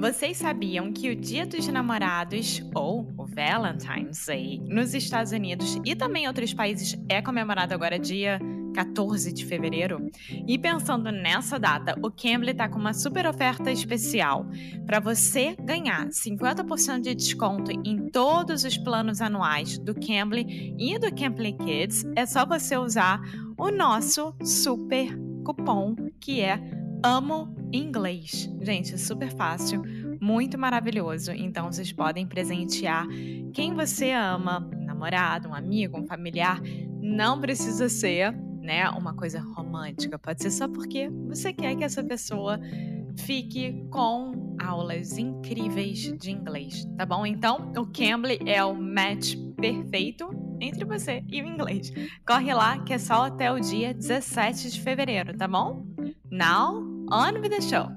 Vocês sabiam que o Dia dos Namorados, ou o Valentine's Day, nos Estados Unidos e também em outros países é comemorado agora dia 14 de fevereiro? E pensando nessa data, o Cambly está com uma super oferta especial. Para você ganhar 50% de desconto em todos os planos anuais do Cambly e do Cambly Kids, é só você usar o nosso super cupom que é Amo Inglês. Gente, super fácil, muito maravilhoso. Então vocês podem presentear quem você ama, um namorado, um amigo, um familiar. Não precisa ser, né, uma coisa romântica. Pode ser só porque você quer que essa pessoa fique com aulas incríveis de inglês, tá bom? Então, o Cambly é o match perfeito entre você e o inglês. Corre lá que é só até o dia 17 de fevereiro, tá bom? Now, on with the show.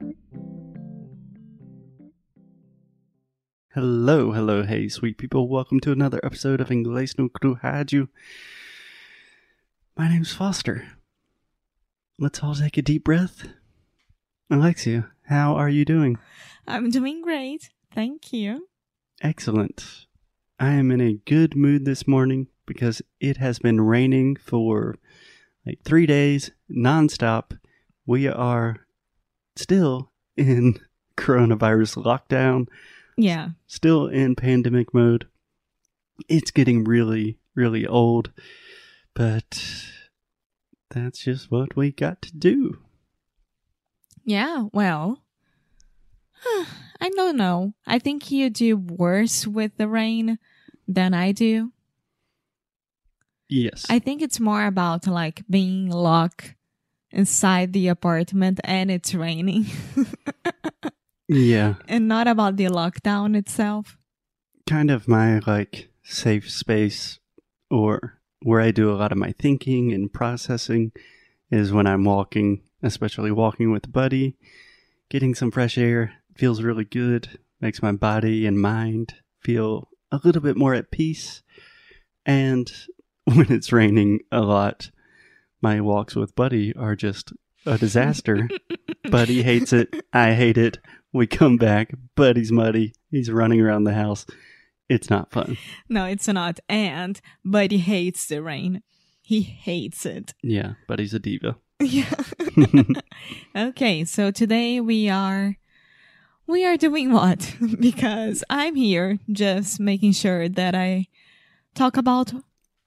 Hello, hello, hey, sweet people. Welcome to another episode of Inglês no Cru Rádio. My name's Foster. Let's all take a deep breath. Alexia, how are you doing? I'm doing great. Thank you. Excellent. I am in a good mood this morning because it has been raining for like three days nonstop. We are still in coronavirus lockdown, Yeah. still in pandemic mode. It's getting really, really old, but that's just what we got to do. Yeah, well, I don't know. I think you do worse with the rain than I do. Yes. I think it's more about like being locked inside the apartment and it's raining yeah. and not about the lockdown itself. Kind of my like safe space or where I do a lot of my thinking and processing is when I'm walking, especially walking with buddy, getting some fresh air feels really good, makes my body and mind feel a little bit more at peace. And when it's raining a lot, my walks with Buddy are just a disaster. Buddy hates it. I hate it. We come back. Buddy's muddy. He's running around the house. It's not fun. No, it's not. And Buddy hates the rain. He hates it. Yeah, Buddy's a diva. Yeah. okay, so today we are we are doing what? because I'm here just making sure that I talk about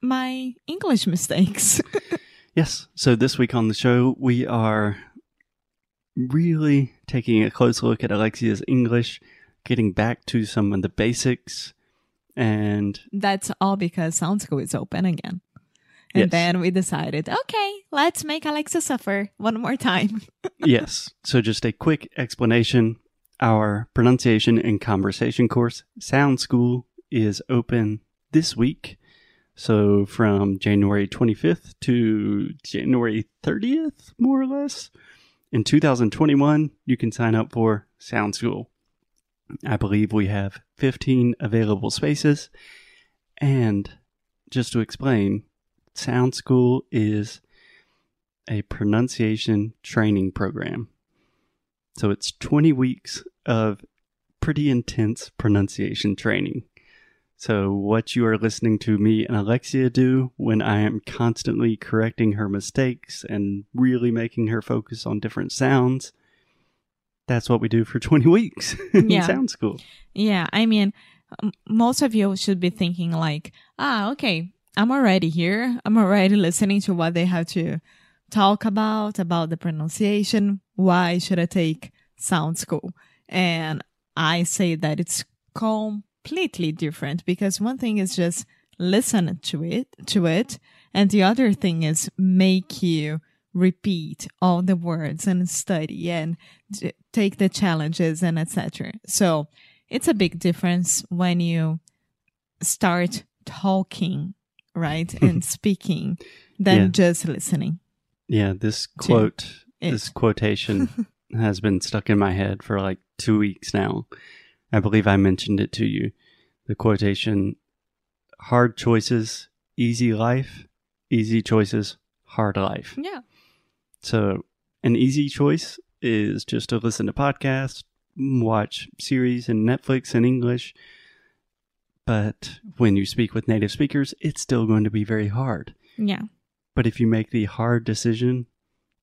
my English mistakes. Yes. So this week on the show, we are really taking a close look at Alexia's English, getting back to some of the basics, and That's all because Sound School is open again. And Yes. then we decided, okay, let's make Alexa suffer one more time. yes. So just a quick explanation. Our pronunciation and conversation course, Sound School, is open this week. So from January 25th to January 30th, more or less. In 2021, you can sign up for Sound School. I believe we have 15 available spaces. And just to explain, Sound School is a pronunciation training program. So it's 20 weeks of pretty intense pronunciation training. So, what you are listening to me and Alexia do when I am constantly correcting her mistakes and really making her focus on different sounds, that's what we do for 20 weeks in Yeah. Sound School. Yeah, I mean, most of you should be thinking like, ah, okay, I'm already here. I'm already listening to what they have to talk about, about the pronunciation. Why should I take sound school? And I say that it's completely different because one thing is just listen to it, to it. And the other thing is make you repeat all the words and study and take the challenges and etc. So it's a big difference when you start talking, right, and speaking than Yeah. just listening. Yeah, this quote, it. this quotation has been stuck in my head for like two weeks now. I believe I mentioned it to you. The quotation hard choices, easy life, easy choices, hard life. Yeah. So, an easy choice is just to listen to podcasts, watch series and Netflix in English. But when you speak with native speakers, it's still going to be very hard. Yeah. But if you make the hard decision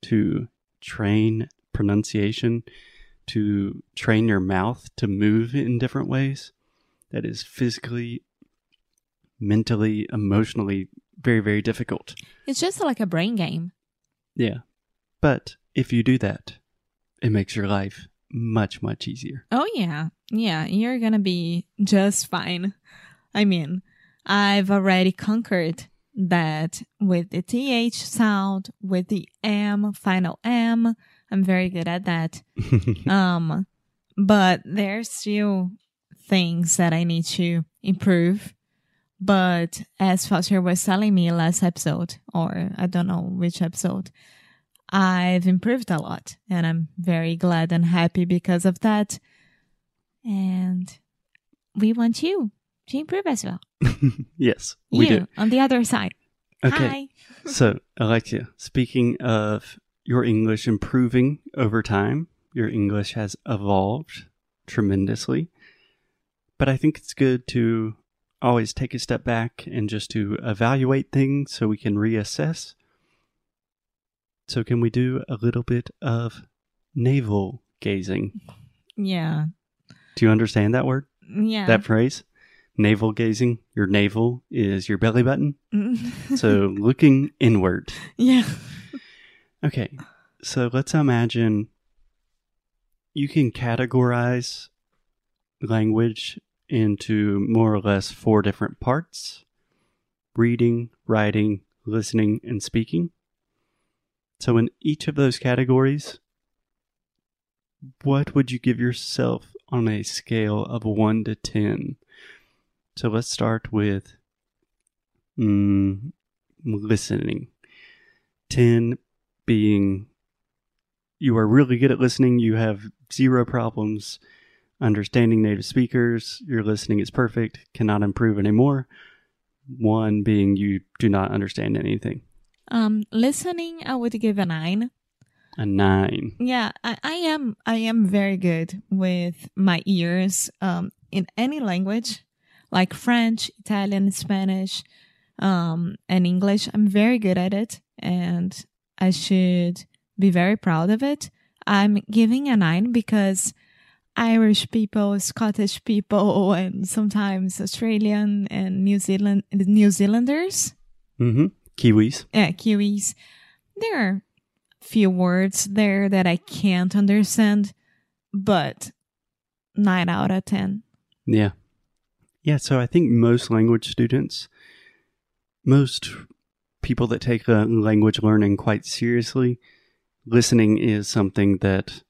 to train pronunciation, to train your mouth to move in different ways, that is physically, mentally, emotionally very, very difficult. It's just like a brain game. Yeah. But if you do that, it makes your life much, much easier. Oh, yeah. Yeah. You're going to be just fine. I mean, I've already conquered that with the TH sound, with the M, final M. I'm very good at that. um, but there's still things that I need to improve. But as Foster was telling me last episode, or I don't know which episode, I've improved a lot and I'm very glad and happy because of that. And we want you to improve as well. yes, we you do. on the other side. Okay. Hi. so, Alexia, speaking of your English improving over time, your English has evolved tremendously. But I think it's good to always take a step back and just to evaluate things so we can reassess. So, can we do a little bit of navel gazing? Yeah. Do you understand that word? Yeah. That phrase? Navel gazing. Your navel is your belly button. So, looking inward. yeah. Okay, so let's imagine you can categorize language into more or less four different parts reading, writing, listening, and speaking. So, in each of those categories, what would you give yourself on a scale of 1 to 10? So, let's start with mm, listening. 10 being you are really good at listening, you have zero problems understanding native speakers, your listening is perfect, cannot improve anymore. One being you do not understand anything. Um, listening, I would give a nine. A nine. Yeah, I, I am. I am very good with my ears. Um, in any language, like French, Italian, Spanish, um, and English, I'm very good at it, and I should be very proud of it. I'm giving a nine because Irish people, Scottish people, and sometimes Australian and New Zealand New Zealanders, Mm-hmm. Kiwis. yeah, Kiwis, there are few words there that I can't understand, but nine out of ten. Yeah. Yeah, so I think most language students, most people that take uh, language learning quite seriously, listening is something that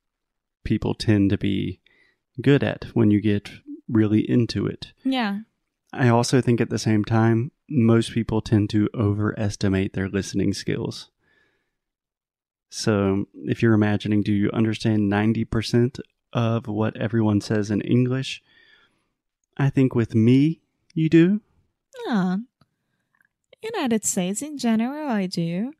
people tend to be good at when you get really into it. Yeah, I also think at the same time, most people tend to overestimate their listening skills. So, if you're imagining, do you understand 90% of what everyone says in English? I think with me, you do. yeah. United States in general, I do.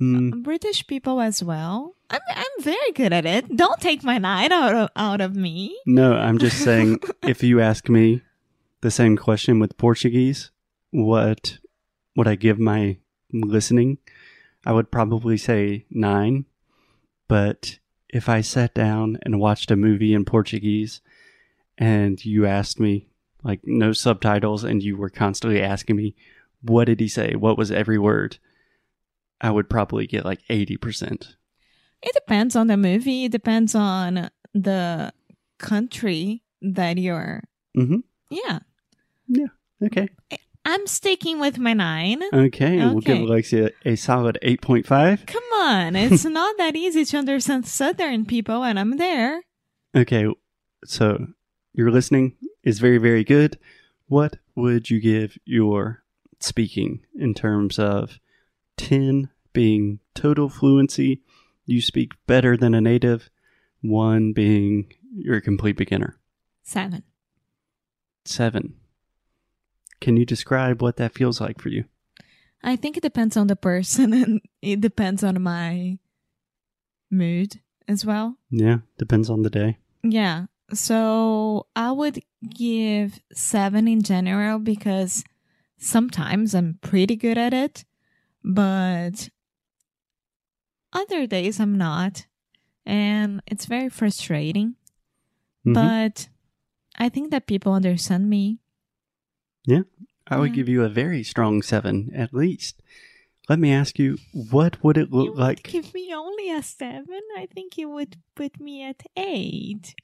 Mm, British people as well. I'm I'm very good at it. Don't take my nine out of out of me. no, I'm just saying, if you ask me the same question with Portuguese, what would I give my listening? I would probably say nine. But if I sat down and watched a movie in Portuguese and you asked me, like, no subtitles, and you were constantly asking me, what did he say? What was every word? I would probably get like 80%. It depends on the movie. It depends on the country that you're. Mm-hmm. Yeah, Okay. I'm sticking with my nine. Okay. And we'll give Okay. Alexia a solid 8.5. Come on, it's not that easy to understand Southern people, and I'm there. Okay, so your listening is very, very good. What would you give your speaking in terms of 10 being total fluency? You speak better than a native, one being you're a complete beginner. Seven. Seven. Can you describe what that feels like for you? I think it depends on the person, and it depends on my mood as well. Yeah, depends on the day. Yeah. So I would give seven in general because sometimes I'm pretty good at it, but other days I'm not. And it's very frustrating. Mhm. But I think that people understand me. Yeah. I would Yeah. give you a very strong seven at least. Let me ask you, what would it look would like? give me only a seven. I think you would put me at eight.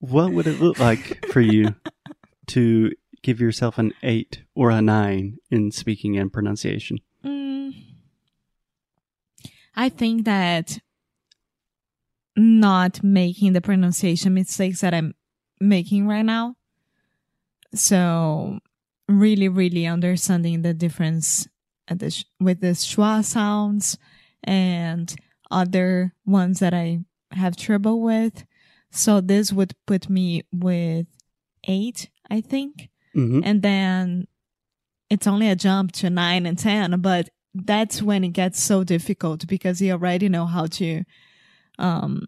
What would it look like for you to give yourself an eight or a nine in speaking and pronunciation? Mm, I think that not making the pronunciation mistakes that I'm making right now. So, really, really understanding the difference the sh- with the schwa sounds and other ones that I have trouble with. So, this would put me with eight, I think Mm-hmm. and then it's only a jump to nine and ten but that's when it gets so difficult because you already know how to um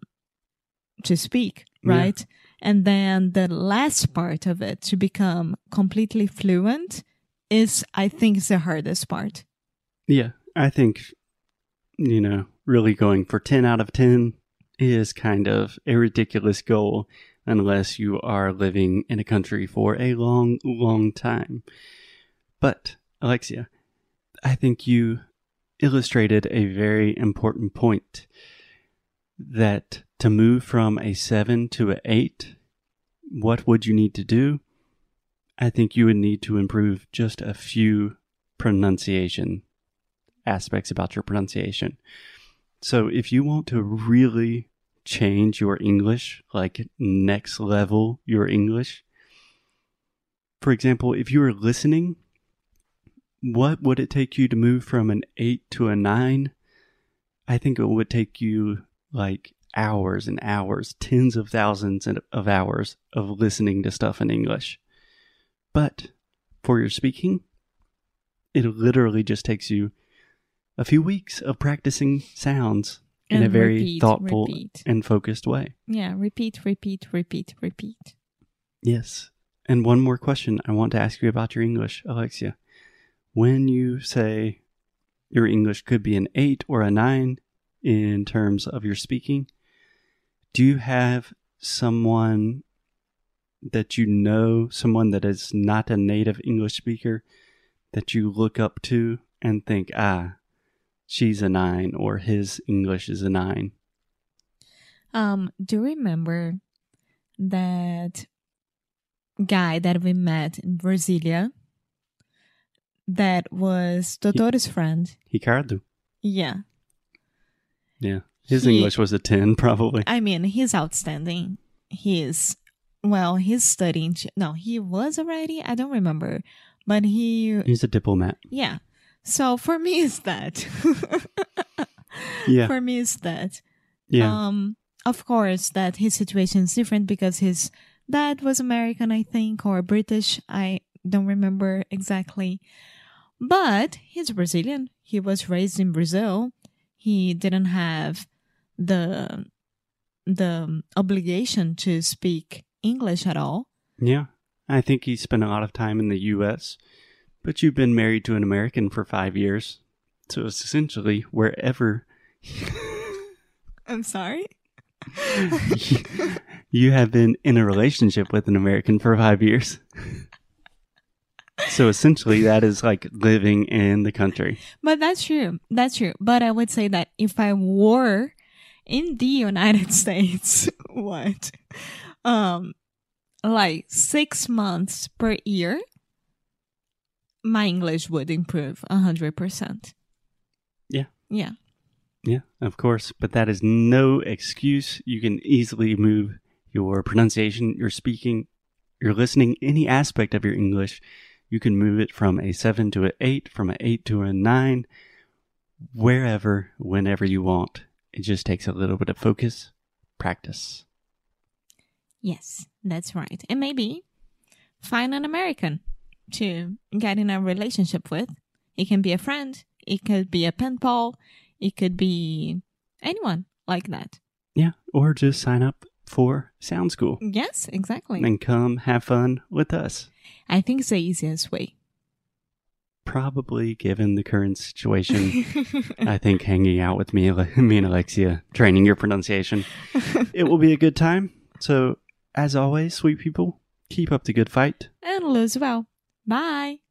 to speak Yeah. right and then the last part of it to become completely fluent is i think is the hardest part Yeah, I think, you know, really going for 10 out of 10 is kind of a ridiculous goal unless you are living in a country for a long, long time. But, Alexia, I think you illustrated a very important point that to move from a 7 to an 8, what would you need to do? I think you would need to improve just a few pronunciation aspects about your pronunciation. So if you want to really change your English, like next level your English, for example, if you were listening, what would it take you to move from an 8 to a 9? I think it would take you like hours and hours, tens of thousands of hours of listening to stuff in English. But for your speaking, it literally just takes you a few weeks of practicing sounds in a very repeat, thoughtful repeat. and focused way. yeah repeat repeat repeat repeat Yes. And one more question I want to ask you about your English, Alexia. When you say your English could be an 8 or a 9 in terms of your speaking, do you have someone that you know, someone that is not a native English speaker, that you look up to and think, ah, she's a 9 or his English is a 9? Um, do you remember that guy that we met in Brasilia? That was Doutor's friend. Ricardo? Yeah. Yeah. His He- English was a 10, probably. I mean, he's outstanding. He's, well, he's studying. No, he was already. I don't remember. But he, He's a diplomat. yeah. So for me, it's that. Yeah. For me, it's that. Yeah. Um, of course, that his situation is different because his dad was American, I think, or British. I don't remember exactly. But he's Brazilian. He was raised in Brazil. He didn't have the the obligation to speak English at all. Yeah, I think he spent a lot of time in the U.S., but you've been married to an American for five years. So it's essentially wherever I'm sorry. you have been in a relationship with an American for five years. So essentially, that is like living in the country. But that's true. That's true. But I would say that if I were in the United States, what? Um like 6 months per year, my English would improve a 100%. Yeah. Yeah. Yeah, of course. But that is no excuse. You can easily move your pronunciation, your speaking, your listening, any aspect of your English. You can move it from a 7 to an 8, from an 8 to a 9, wherever, whenever you want. It just takes a little bit of focus, practice. Yes, that's right. And maybe find an American to get in a relationship with. It can be a friend, it could be a pen pal, it could be anyone like that. Yeah, or just sign up for Sound School Yes, exactly. and come have fun with us. I think it's the easiest way. Probably given the current situation, I think hanging out with me, me and Alexia, training your pronunciation, it will be a good time. So, as always, sweet people, keep up the good fight. and lose well. Bye.